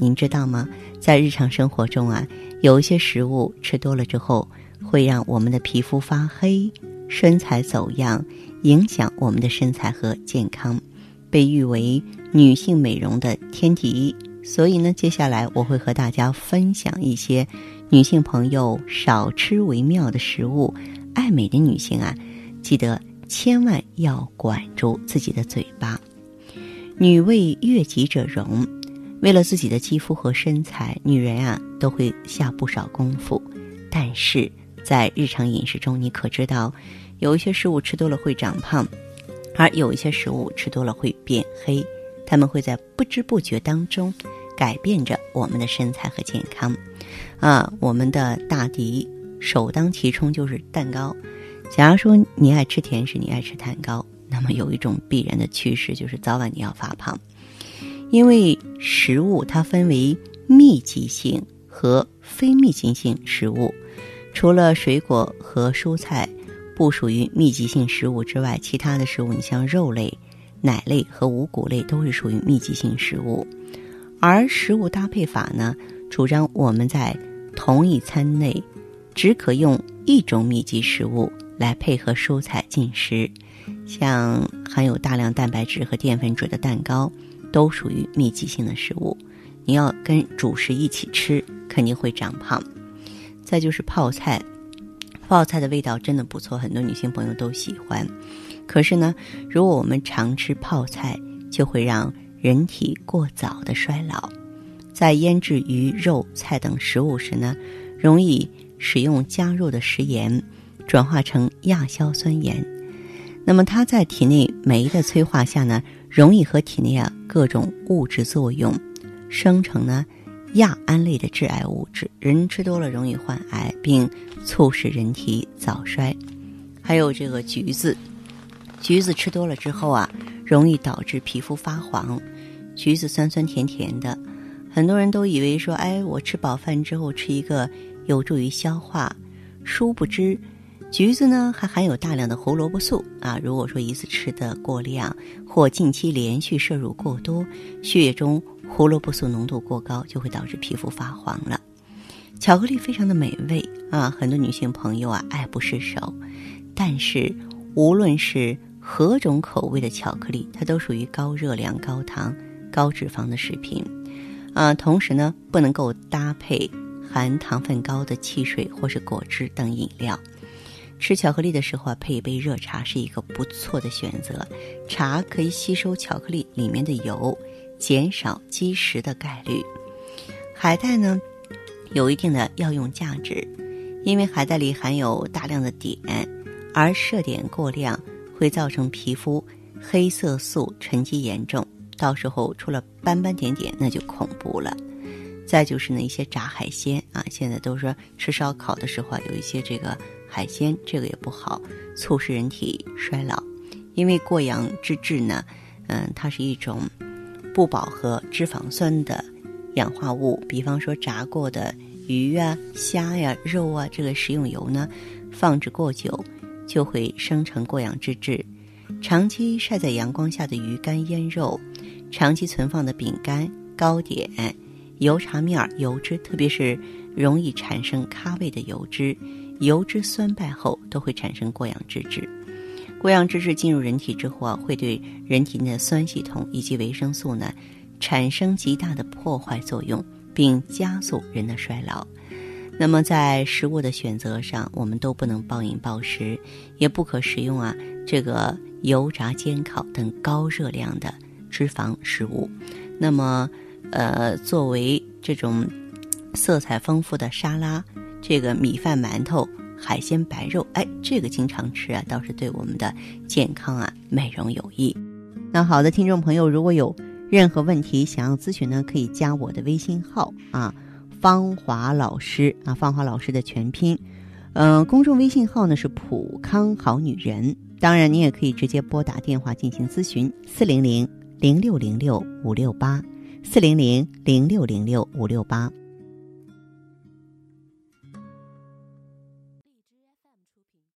您知道吗？在日常生活中啊，有一些食物吃多了之后，会让我们的皮肤发黑、身材走样，影响我们的身材和健康，被誉为女性美容的天敌。所以呢，接下来我会和大家分享一些女性朋友少吃为妙的食物。爱美的女性啊，记得千万要管住自己的嘴巴。女为悦己者容。为了自己的肌肤和身材，女人啊都会下不少功夫。但是在日常饮食中，你可知道，有一些食物吃多了会长胖，而有一些食物吃多了会变黑。它们会在不知不觉当中改变着我们的身材和健康。啊，我们的大敌首当其冲就是蛋糕。假如说你爱吃甜食，你爱吃蛋糕，那么有一种必然的趋势就是早晚你要发胖。因为食物它分为密集性和非密集性食物，除了水果和蔬菜不属于密集性食物之外，其他的食物，你像肉类、奶类和五谷类都是属于密集性食物。而食物搭配法呢，主张我们在同一餐内只可用一种密集食物来配合蔬菜进食，像含有大量蛋白质和淀粉质的蛋糕。都属于密集性的食物，你要跟主食一起吃，肯定会长胖。再就是泡菜，泡菜的味道真的不错，很多女性朋友都喜欢。可是呢，如果我们常吃泡菜，就会让人体过早的衰老。在腌制鱼肉、菜等食物时呢，容易使用加入的食盐转化成亚硝酸盐，那么它在体内酶的催化下呢？容易和体内啊各种物质作用，生成呢亚胺类的致癌物质，人吃多了容易患癌，并促使人体早衰。还有这个橘子，橘子吃多了之后啊，容易导致皮肤发黄。橘子酸酸甜甜的，很多人都以为说，哎，我吃饱饭之后吃一个有助于消化，殊不知。橘子呢，还含有大量的胡萝卜素啊。如果说一次吃的过量，或近期连续摄入过多，血液中胡萝卜素浓度过高，就会导致皮肤发黄了。巧克力非常的美味啊，很多女性朋友啊爱不释手。但是，无论是何种口味的巧克力，它都属于高热量、高糖、高脂肪的食品啊。同时呢，不能够搭配含糖分高的汽水或是果汁等饮料。吃巧克力的时候啊，配一杯热茶是一个不错的选择。茶可以吸收巧克力里面的油，减少积食的概率。海带呢，有一定的药用价值，因为海带里含有大量的碘，而摄碘过量会造成皮肤黑色素沉积严重，到时候出了斑斑点点，那就恐怖了。再就是那些炸海鲜啊，现在都说吃烧烤的时候啊，有一些这个。海鲜这个也不好，促使人体衰老，因为过氧脂质呢，嗯，它是一种不饱和脂肪酸的氧化物。比方说炸过的鱼啊、虾呀、肉啊，这个食用油呢，放置过久就会生成过氧脂质。长期晒在阳光下的鱼干、腌肉，长期存放的饼干、糕点、油茶面、油脂，特别是容易产生咖味的油脂。油脂酸败后都会产生过氧脂质，过氧脂质进入人体之后啊，会对人体内的酸系统以及维生素呢产生极大的破坏作用，并加速人的衰老。那么在食物的选择上，我们都不能暴饮暴食，也不可食用啊这个油炸煎烤等高热量的脂肪食物。那么，呃，作为这种色彩丰富的沙拉。这个米饭、馒头、海鲜、白肉，哎，这个经常吃啊，倒是对我们的健康啊、美容有益。那好的，听众朋友，如果有任何问题想要咨询呢，可以加我的微信号啊，芳华老师啊，芳华老师的全拼，嗯，公众微信号呢是普康好女人。当然，你也可以直接拨打电话进行咨询，四零零零六零六五六八，四零零零六零六五六八。